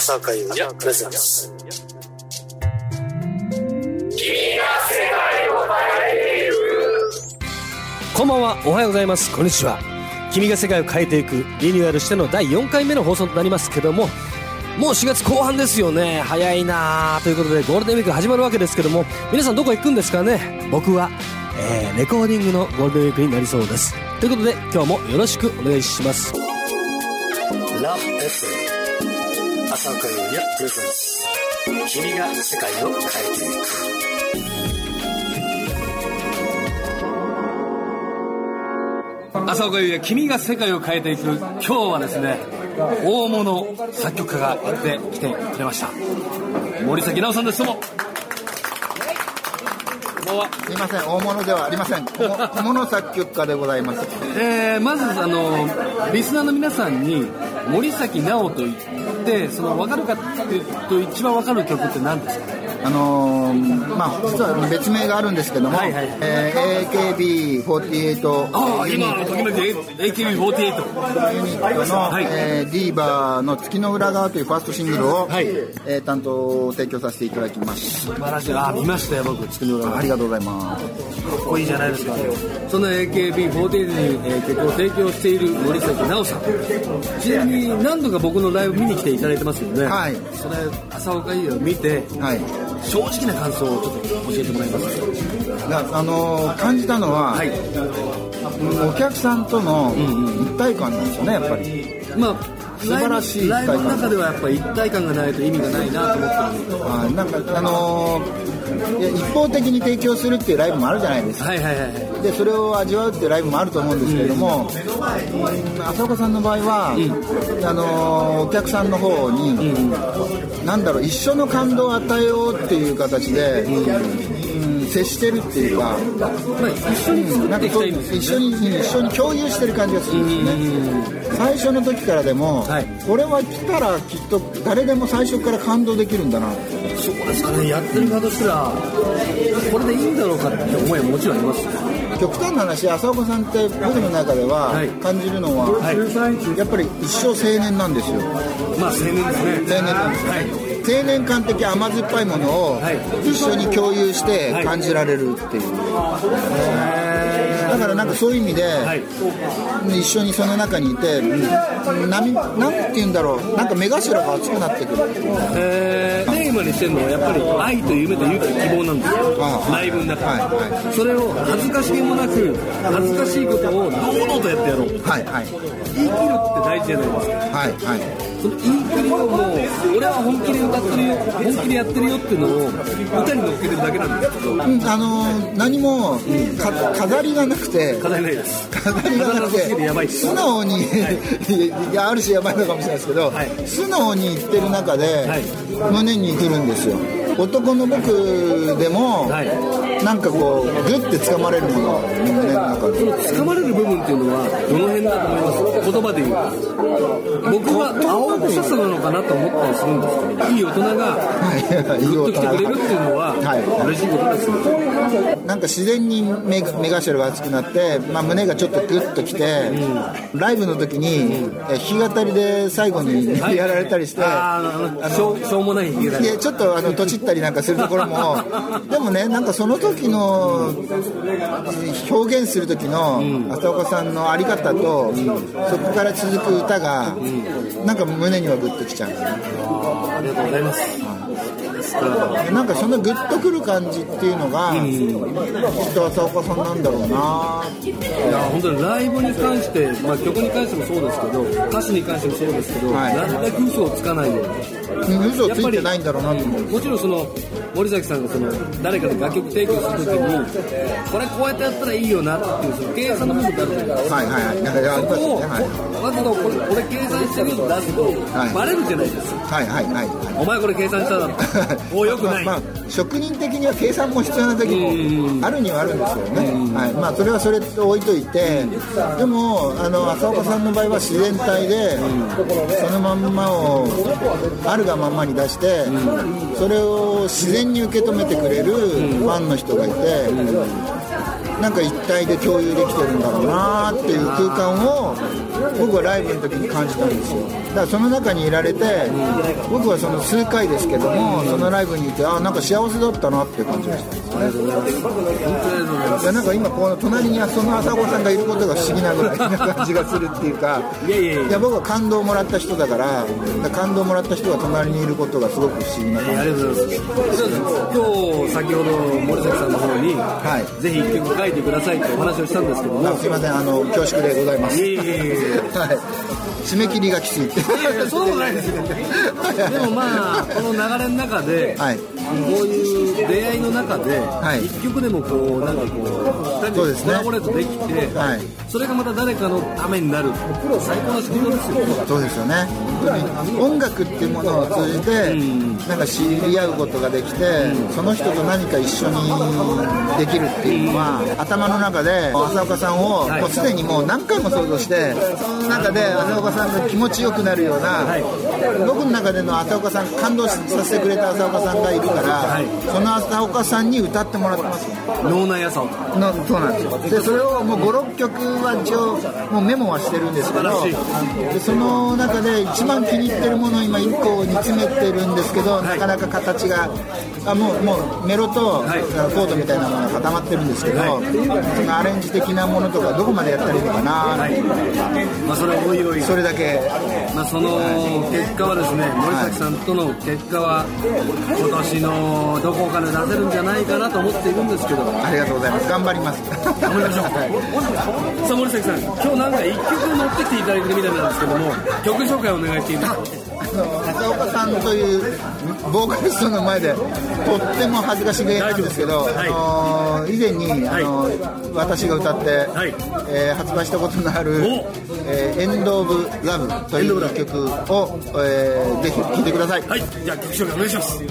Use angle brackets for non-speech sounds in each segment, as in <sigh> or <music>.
浅岡優也プレゼンツこんばんは。おはようございます。こんにちは。君が世界を変えていくリニューアルしての第4回目の放送となりますけどももう4月後半ですよね。早いなあということでゴールデンウィーク始まるわけですけども皆さんどこ行くんですかね？僕は、えー、レコーディングのゴールデンウィークになりそうです。ということで今日もよろしくお願いします。ラブ FM 朝岡優也プレゼンツ君が世界を変えていく朝岡優也君が世界を変えていく今日はですね大物作曲家がやってきてくれました。森崎直さんです。どうもすいません大物ではありません小物作曲家でございます、えー、まずあのリスナーの皆さんに森崎直と言ってその分かるかっていうと一番分かる曲って何ですか？あのー、まあ実は別名があるんですけども、はいはいえー、AKB48 ああ今のときめき AKB48 ユニットの、はい、えー、ディーバーの月の裏側というファーストシングルを、はい。えー、担当提供させていただきます。素晴らしい。あ見ましたよ僕。月の裏側。ありがとうございます。かっこいいじゃないですかその AKB48 に、えー、曲を提供している森崎直さん。ちなみに何度か僕のライブ見に来ていただいてますよね。はい。それ朝岡優を見て、はい、正直な感想をちょっと教えてもらいますあの感じたのは、はい、お客さんとの一体感なんですよねやっぱり。まあ素晴らしいライブの中ではやっぱり一体感がないと意味がないなと思ってるあなんかあのー、一方的に提供するっていうライブもあるじゃないですか、はいはいはい、でそれを味わうっていうライブもあると思うんですけれども、うん、浅岡さんの場合は、うん、あのー、お客さんの方に、うん、なんだろう一緒の感動を与えようっていう形で、うん接してるっていうか、まあ、一緒になんか一緒に一緒に共有してる感じがするんですよね。最初の時からでも、はい、これは来たらきっと誰でも最初から感動できるんだな。そうですかね。やってる側としたらこれでいいんだろうかって思いはもちろんあります極端な話浅岡さんって僕の中では感じるのは、はい、やっぱり一生青年なんですよ。まあ青年ですね。青年なんです、はい。青年間的甘酸っぱいものを一緒に共有して感じられるっていう、だからなんかそういう意味で、一緒にその中にいて、うん、何なんて言うんだろう。なんか目頭が熱くなってくる。へえテーマにしてるのはやっぱり愛と夢と勇気と希望なんですよ。ライブの中はいはい、それを恥ずかしげもなく恥ずかしいことを堂々とやってやろう。はいはい。言い切るって大事じゃないですか。はいはいその言い切りをもう俺は本気で歌ってるよ本気でやってるよっていうのを歌に乗っけてるだけなんですけど、うん、あのー、何も、飾りがなくて。飾りないです。飾りがなくて。素直にい。やある種やばいのかもしれないですけど、はい、素直に言ってる中で、はい、胸にくるんですよ。男の僕でも、はい、なんかこうグッて掴まれるもの胸の中で。その掴まれる部分っていうのはどの辺だと思います言葉で言う。僕は青臭さなのかなと思ったりするんですけどいい大人がグッと来てくれるっていうのは、はい、嬉しい。ことですよなんか自然に目目頭が熱くなって、まあ、胸がちょっとグッときて、うん、ライブの時に、うん、弾き語りで最後にやられたりして、ああしょうもない弾き語り。ちょっとあのとちったりなんかするところも <laughs> でもねなんかその時の表現する時の浅岡さんの在り方と、そこから続く歌が、なんか胸にはグッときちゃう、ありがとうございます、なんかそのグッとくる感じっていうのが、うん、きっと浅岡さんなんだろうな。いや本当にライブに関して、まあ、曲に関してもそうですけど歌詞に関してもそうですけど、はい、なるべく嘘をつかないように嘘をついてないんだろうなと思う。もちろんその森崎さんがその誰かに楽曲提供するときにこれこうやってやったらいいよなっていうその計算の部分ってあるじゃないですかはいはいはいそこを、まずのこれこれ計算してるの出すと、はい、バレるじゃないですかはいはいはいお前これ計算しただろおよくない、まあ、まあ、職人的には計算も必要な時もあるにはあるんですよね、はい。まあ、それはそれと置いといてでもあの浅岡さんの場合は自然体でそのまん。まをあるがままに出してそれを自然に受け止めてくれるファンの人がいてなんか一体で共有できてるんだろうなっていう空間を僕はライブの時に感じたんですよ。だからその中にいられて、僕はその数回ですけども、そのライブにいてあなんか幸せだったなっていう感じがしたんですね。いやなんか今この隣にその朝子さんがいることが不思議なぐらいな感じがするっていうかいや僕は感動をもらった人だから感動をもらった人が隣にいることがすごく不思議な感じありがとうございます。今日先ほど森崎さんの方に、はい、ぜひ一曲書いてくださいってお話をしたんですけども。すいませんあの恐縮でございます。いえいえはい。締め切りがきつい。ってそうでもないですよ。でもまあこの流れの中で、はい、こういう出会いの中で、はい、一曲でもこうなんかこう2人でコラボレートできて、はい、それがまた誰かのためになる最高の仕事ですよそうですよね音楽っていうものを通じて、うん、なんか知り合うことができて、うん、その人と何か一緒にできるっていうのは、うん、頭の中で浅岡さんを、もうすでにもう何回も想像してその中で浅岡さんが気持ちよくなるような、はい、僕の中での浅岡さん感動させてくれた浅岡さんがいるから、はい、その浅岡さんに歌ってもらってます。脳内朝岡。のそうなんですよ。でそれをもう56曲は一応もうメモはしてるんですけどでその中で一番気に入ってるものを今1個煮詰めてるんですけど、はい、なかなか形があもうもうメロと、コードみたいなものが固まってるんですけど、はい、そのアレンジ的なものとかどこまでやったらいいのかな、はい、まあ、それおいおいそれだけ、まあ、その結果はですね森崎さんとの結果は今年のどこかで出せるんじゃないかなと思っているんですけど。ありがとうございます。頑張ります。頑張りましょう、はい、さあ森崎さん今日なんか1曲持ってきていただいてるみたいなんですけども曲紹介お願いしていいですか浅岡さんというボーカリストの前でとっても恥ずかしげなんですけど、はい、以前に、あの私が歌って、はい、えー、発売したことのある「えー、エンド・オブ・ラブ」という曲を、えー、ぜひ聴いてください。はい。じゃあ曲紹介お願いします。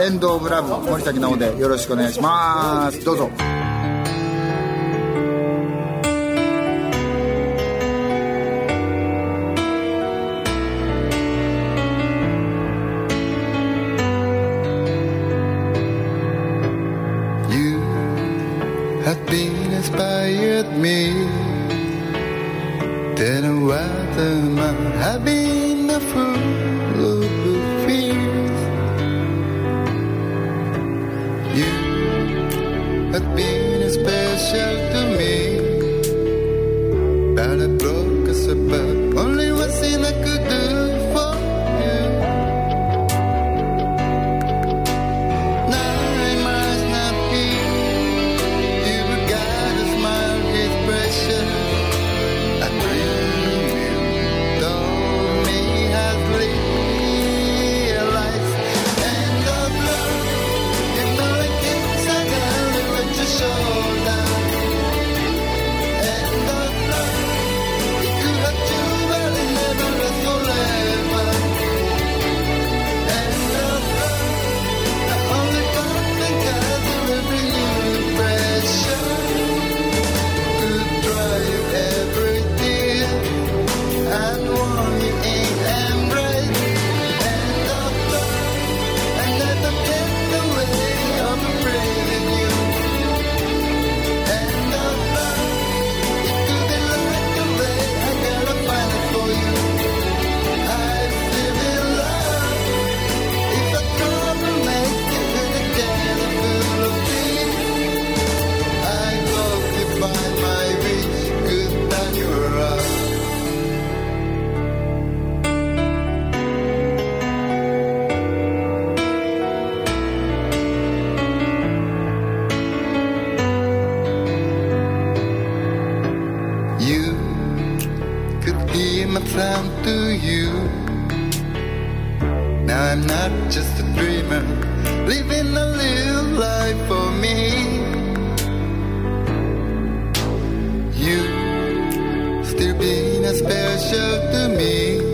エンド・オブ・ラブ森崎直でよろしくお願いします。どうぞ there being as special to me.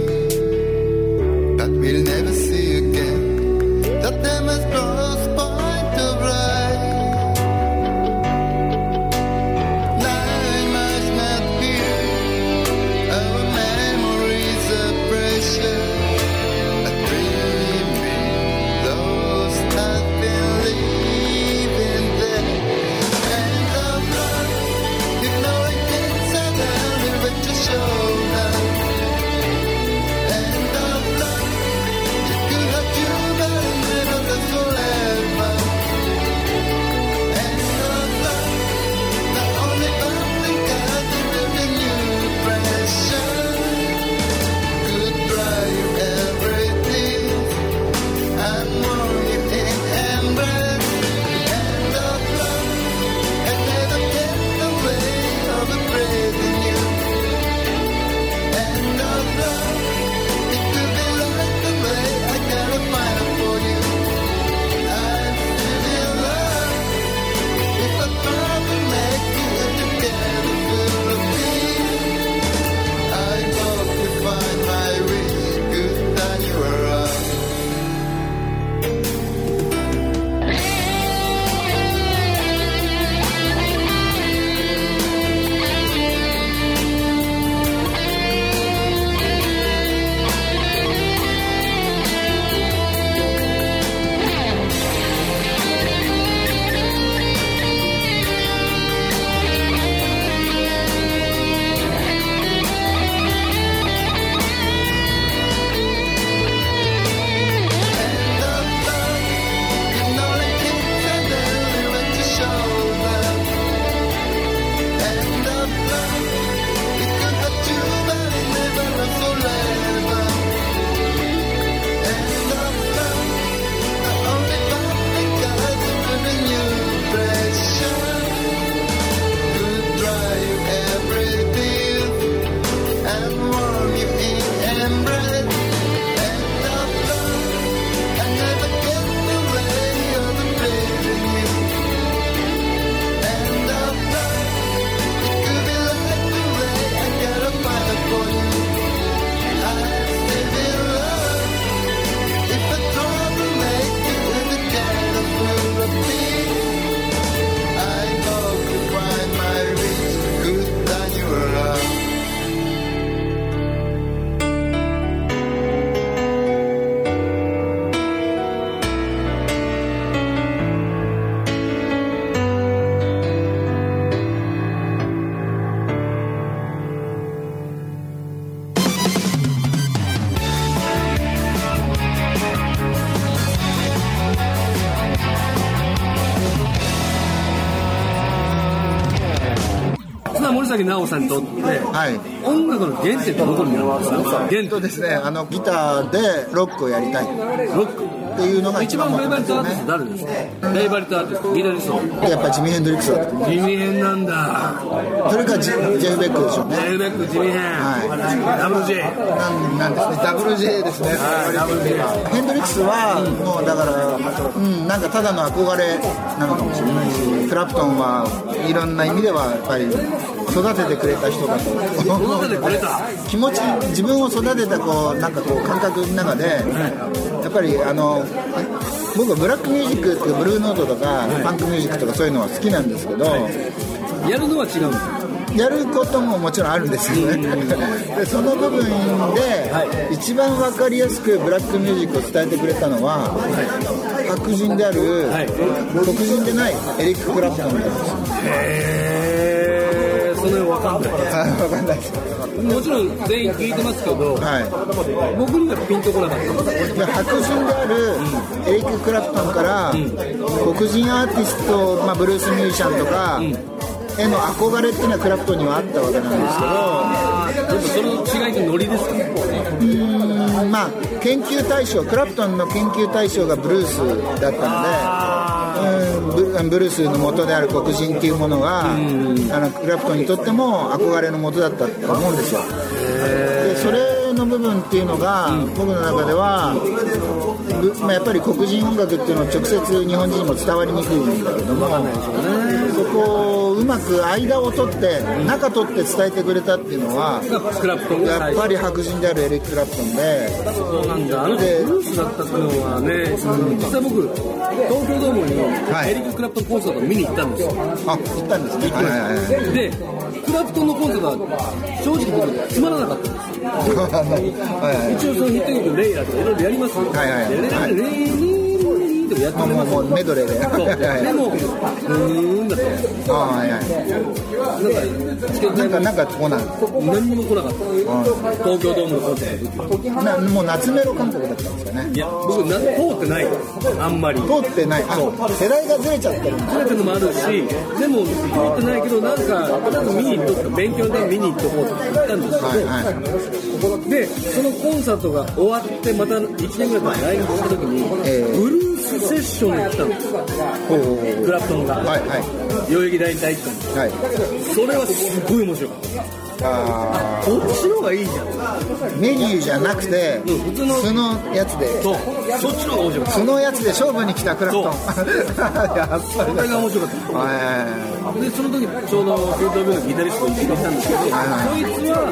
崎直さんにとって、はい、音楽の原点ってどこにあるんですか？原点。ですねあのギターでロックをやりたい。ロック。っていうのが一番フェイバリットアーティスト誰ですか？フェイバリットアーティストギタリスト。やっぱジミヘンドリックスだジミヘンなんだ。それかジジェフベックでしょうね。ジェフベックジミヘン。はいダブル J なんなんですね。ダブル J ですね。ダブル J ヘンドリックスはもうだからうんなんかただの憧れなのかもしれないしクラプトンはいろんな意味ではやっぱり育ててくれた人だと育ててくれた。気持ち自分を育てたこうなんかこう感覚の中で、やっぱりあの僕はブラックミュージックっていうブルーノートとか、パンクミュージックとかそういうのは好きなんですけど、やるのは違うんですやることももちろんあるんですよね、<laughs> でその部分で、一番分かりやすくブラックミュージックを伝えてくれたのは、白人である、黒人でないエリック・クラプトンなんですへえそれ分かんない分かんない。もちろん全員聞いてますけど、はい、僕にはピンとこなかった。白人であるエリック・クラプトンから、うん、黒人アーティスト、まあ、ブルースミュージシャンとか、うん。への憧れっていうのはクラプトンにはあったわけなんですけどでもその違いってノリですか？うんまあ研究対象クラプトンの研究対象がブルースだったのでうんブルースの元である黒人っていうものがあのクラプトンにとっても憧れの元だったと思うんですよ。でそれの部分っていうのが、僕の中ではまあ、やっぱり黒人音楽っていうのは直接日本人にも伝わりにくいんだけども、そこをうまく間を取って中取って伝えてくれたっていうのはやっぱり白人であるエリック・クラプトンで。そうなんだ。あのブルースだったっていうのはね、うん、実際僕東京ドームにエリック・クラプトンコンサート見に行ったんですよ。あ行ったんですね、はいはいはい、でクラプトンのコンサートは正直僕つまらなかったんですよ。<laughs> はい、一応そのヒット曲「レイラ」とかいろいろやりますよ、はいはいはい。はい、レイでもやってますもうメドレーで。でもう。ーんだったあはいはい。なんかなんか来ない何にも来なかった。東京ドームのコンサートもう夏メロ感覚だったんですかね。いや僕な通ってない。あんまり。通ってない。そう。世代がずれちゃってるずれてるのもあるしでも通ってないけどなんかなんか見に行っとく勉強のため見に行っとこうって言ったんですけど、はいはい、でそのコンサートが終わってまた1年ぐらい前来日した時に、えー、ブルーッションに来たんですクラプトンが、はい。はい、代々木第一体育館に、はい、それはすごい面白かった。あこっちの方がいいじゃん。メニューじゃなくて、うん、普通の。素のやつで。そう。そっちの方が面白かった。素のやつで勝負に来たクラフトン。そ <laughs> れが面白かった。でその時ちょうど東京ドームのギタリストと一緒にいたんですけど、そいつは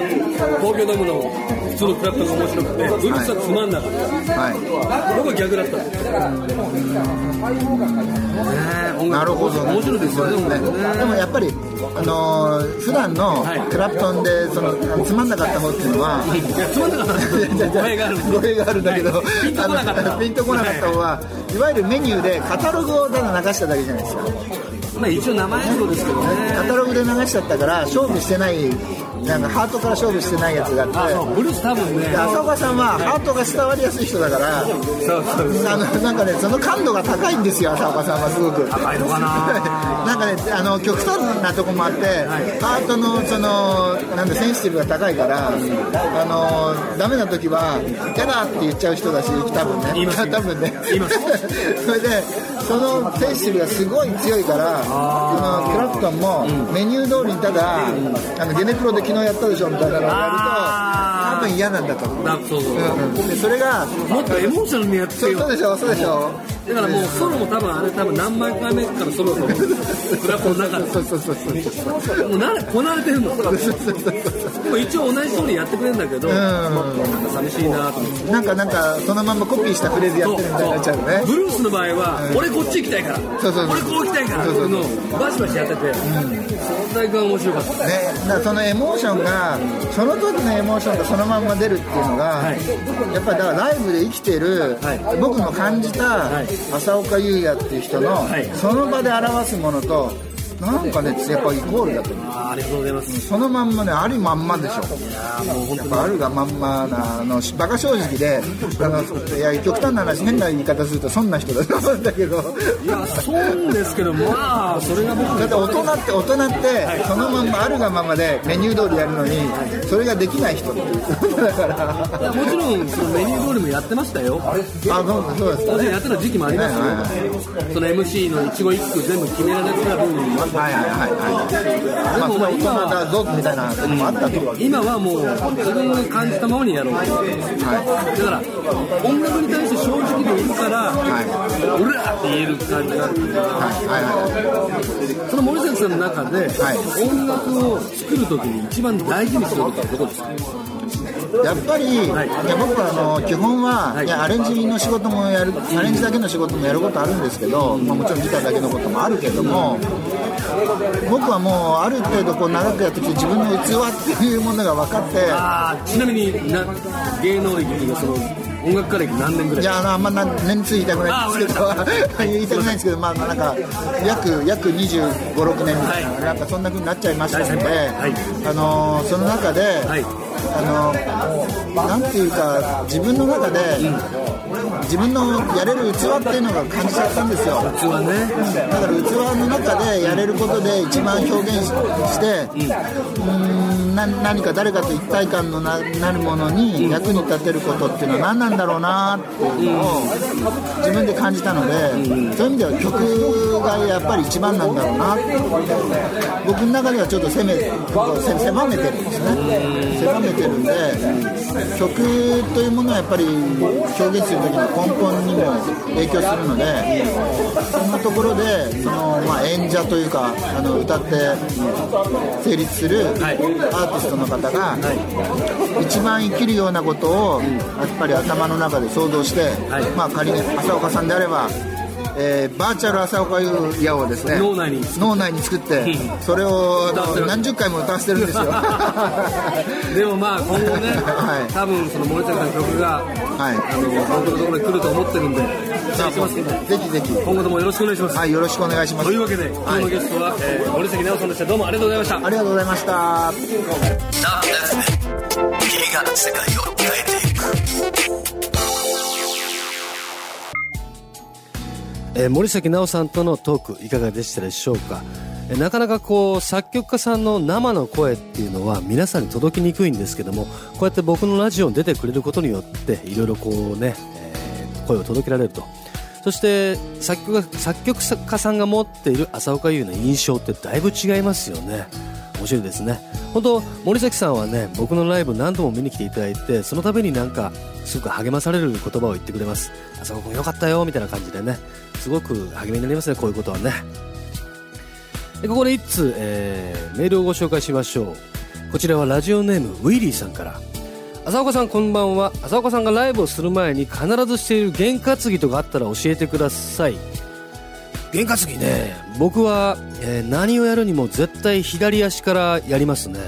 東京ドームの普通のクラフトンが面白くてブルースはつまんなかった、はい、僕は逆だった。なるほど、面白いですよね。でもやっぱりあのー、普段のクラプトンでそのつまんなかった方っていうのは、つまんなかった。<laughs> 語弊がある語弊があるんだけど、ピンとこなかった。ピンとこなかった方は、い。わゆるメニューでカタログをただ流しただけじゃないですか。まあ一応名前そうですけどね。カタログで流しちゃったから勝負してないなんかハートから勝負してないやつがあって。ブルース多分ね。浅岡さんはハートが伝わりやすい人だからそうそうあのなんかねその感度が高いんですよ浅岡さんはすごく。高いのかな。<laughs> なんかねあの極端なとこもあって、はい、ハートのそのなんだセンシティブが高いからあのダメな時は「嫌だ!」って言っちゃう人だし多分ね。多分ね。<laughs> それでそのセンシティブがすごい強いからそのクラプトンもメニュー通りにただ、あのゲネプロで昨日やったでしょみたいなのをやると多分嫌なんだと。思うそうそう、うんうん、でそれがもっとエモーショナルにやってよ。そうでしょそうでしょ。だからもうソロも多分あれ多分何万回目からソロのクラブの中で。そうそうそうそうもうなこなれてるのでも一応同じ通りやってくれるんだけど、うん、なんか寂しいなと思ってなんかなんかそのままコピーしたフレーズやってるみたいになっちゃうねブルースの場合は、うん、俺こっち行きたいからそうそう俺こう行きたいからっていうのをバシバシやってて、うん、その体感面白かったねだそのエモーションがその時のエモーションがそのまんま出るっていうのが、はい、やっぱりだからライブで生きてる、はい、僕の感じた、はい浅岡優也っていう人の、はい、その場で表すものとなんかねやっぱイコールだと思う。あありがとうございます。そのまんまねありまんまでしょ。いやもう本当に。あるがまんまなあのバカ正直であのいや極端な話変な言い方するとそんな人だと思うんだけど。いやそうですけどまあそれが僕だって大人って大人ってそのまんまあるがままでメニュー通りやるのにそれができない人。っていうだから。もちろんそのメニュー通りもやってましたよ。あそうそうです当然やってた時期もありますよ、はいはいその MC の一語一句全部決められてた部分もはいはいはいはいまあ今またゾーンみたいな時もあったと思う今はもう自分が感じたままにやろうとだから音楽に対して正直でいるから「うら!」って言える感じがあるっていうかはいはいはいその森崎さんの中で、はい音楽を作るときに一番大事にすることはどこですかやっぱり、い、はいや僕はあの基本は、はいい、やアレンジの仕事もやるアレンジだけの仕事もやることあるんですけど、まあ、もちろんギターだけのこともあるけども僕はもうある程度こう長くやってきて自分の器っていうものが分かって。ちなみにな芸能歴っていうかその音楽家歴何年ぐらい？いやあのあんまな年数 <laughs> 言いたくないんですけど。言いたくないんですけどまあなんか約約2 5 6年みたいな、はい。なんかそんな風になっちゃいましたので、はい。あのその中で、はい。あのなんていうか自分の中で、自分のやれる器っていうのが感じちゃったんですよ。普通はねだから器の中でやれることで一番表現しして、うーんな何か誰かと一体感のななるものに役に立てることっていうのは何なんだろうなっていうのを自分で感じたので、そういう意味では曲がやっぱり一番なんだろうなって僕の中ではちょっと攻めせ狭めてるんですね。狭めてるんで曲というものはやっぱり表現する時の根本にも影響するのでそんなところでその、まあ、演者というかあの歌って成立するはいアーティストの方が一番生きるようなことをやっぱり頭の中で想像して、はい。まあ、仮に浅岡さんであれば、えーバーチャル浅岡優也をですね脳内に。脳内に作って <laughs> それを何十回も歌わせてるんですよ。<laughs> でもまあ今後ね、はい。多分その森崎さんの曲が、はい。あの僕のところに来ると思ってるんで期待してますけどぜひぜひ。今後ともよろしくお願いします、はいよろしくお願いします。というわけで今日のゲストは、えー森崎直さんでした。どうもありがとうございました。ありがとうございました。なあ君が世界を変えてえー森崎直さんとのトークいかがでしたでしょうか、えーなかなかこう作曲家さんの生の声っていうのは皆さんに届きにくいんですけどもこうやって僕のラジオに出てくれることによっていろいろこうね、えー声を届けられるとそして作曲作曲家さんが持っている浅岡優の印象ってだいぶ違いますよね。面白いですね。本当森崎さんはね僕のライブ何度も見に来ていただいてその度になんかすごく励まされる言葉を言ってくれます。浅岡君よかったよみたいな感じでね。すごく励みになりますねこういうことはね。でここで一通、えーメールをご紹介しましょう。こちらはラジオネームウィリーさんから。浅岡さんこんばんは。浅岡さんがライブをする前に必ずしている験担ぎとかあったら教えてください。験担ぎね。僕は、えー何をやるにも絶対左足からやりますね、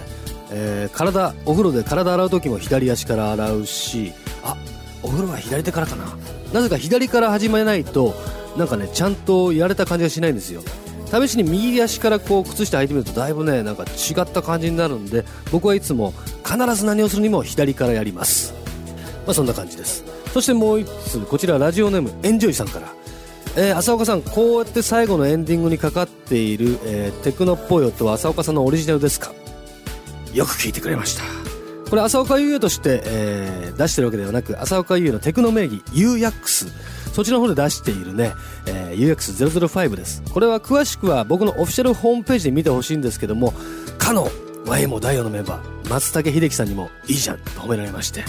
えー体お風呂で体洗う時も左足から洗うし。あお風呂は左手からかな。なぜか左から始めないとなんかねちゃんとやれた感じがしないんですよ試しに右足からこう靴下履いてみるとだいぶねなんか違った感じになるんで僕はいつも必ず何をするにも左からやります。まあそんな感じです。そしてもう一つこちらラジオネームエンジョイさんから。えー浅岡さんこうやって最後のエンディングにかかっている、えーテクノっぽい音は浅岡さんのオリジナルですか？よく聞いてくれました。これ浅岡優也として、えー出してるわけではなく浅岡優也のテクノ名義 UX そっちの方で出しているね、えー UX005 です。これは詳しくは僕のオフィシャルホームページで見てほしいんですけどもかの YMO 第4のメンバー松竹秀樹さんにもいいじゃんと褒められまして。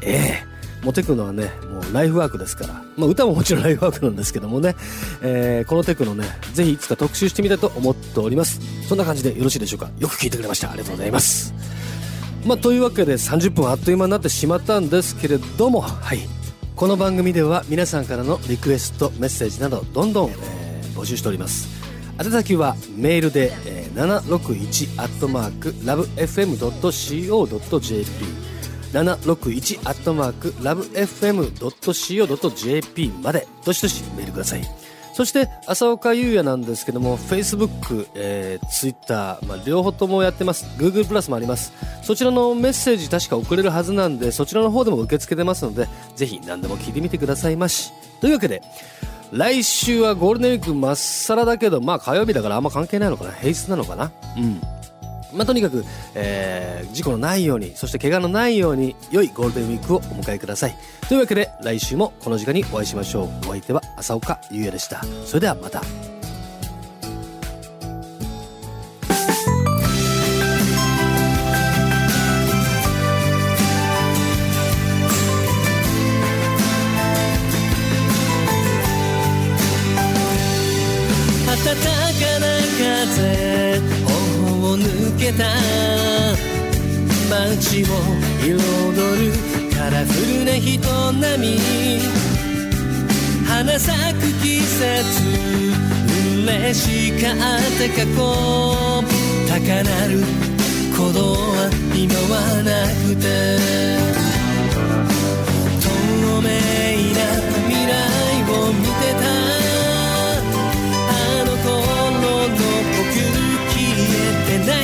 ええ。モテクノはねもうライフワークですから、まあ、歌ももちろんライフワークなんですけどもね、えーこのテクノねぜひいつか特集してみたいと思っております。そんな感じでよろしいでしょうか。よく聞いてくれました。ありがとうございます。まあ、というわけで30分あっという間になってしまったんですけれどもはい。この番組では皆さんからのリクエストメッセージなどどんどん、えー募集しております。宛先はメールで、えー、761アットマークラブ FM.co.jp 761アットマークラブ FM.co.jp までどしどしメールください。そして浅岡優也なんですけども Facebook、えー、Twitter、まあ、両方ともやってます。Google プラスもあります。そちらのメッセージ確か送れるはずなんでそちらの方でも受け付けてますのでぜひ何でも聞いてみてくださいまし。というわけで来週はゴールデンウィークまっさらだけどまあ火曜日だからあんま関係ないのかな？平日なのかな？うん。まあ、とにかく、えー、事故のないように、そして怪我のないように、良いゴールデンウィークをお迎えください。というわけで、来週もこの時間にお会いしましょう。お相手は浅岡優也でした。それではまた。街を彩るカラフルな人並み花咲く季節嬉しかった過去高鳴る鼓動は今はなくて透明な未来を見てたあの頃の僕消えてない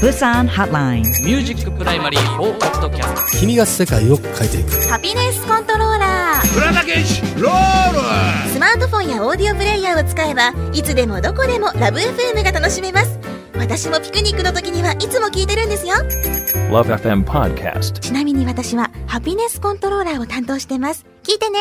Busan Hotline. ミュージックプライマリー4ポッドキャスト君が世界を変えていく。ハピネスコントローラー浦田健一ロール。スマートフォンやオーディオプレイヤーを使えばいつでもどこでもラブ f m が楽しめます。私もピクニックの時にはいつも聞いてるんですよ。Love FM Podcast. ちなみに私はハピネスコントローラーを担当してます。聞いてね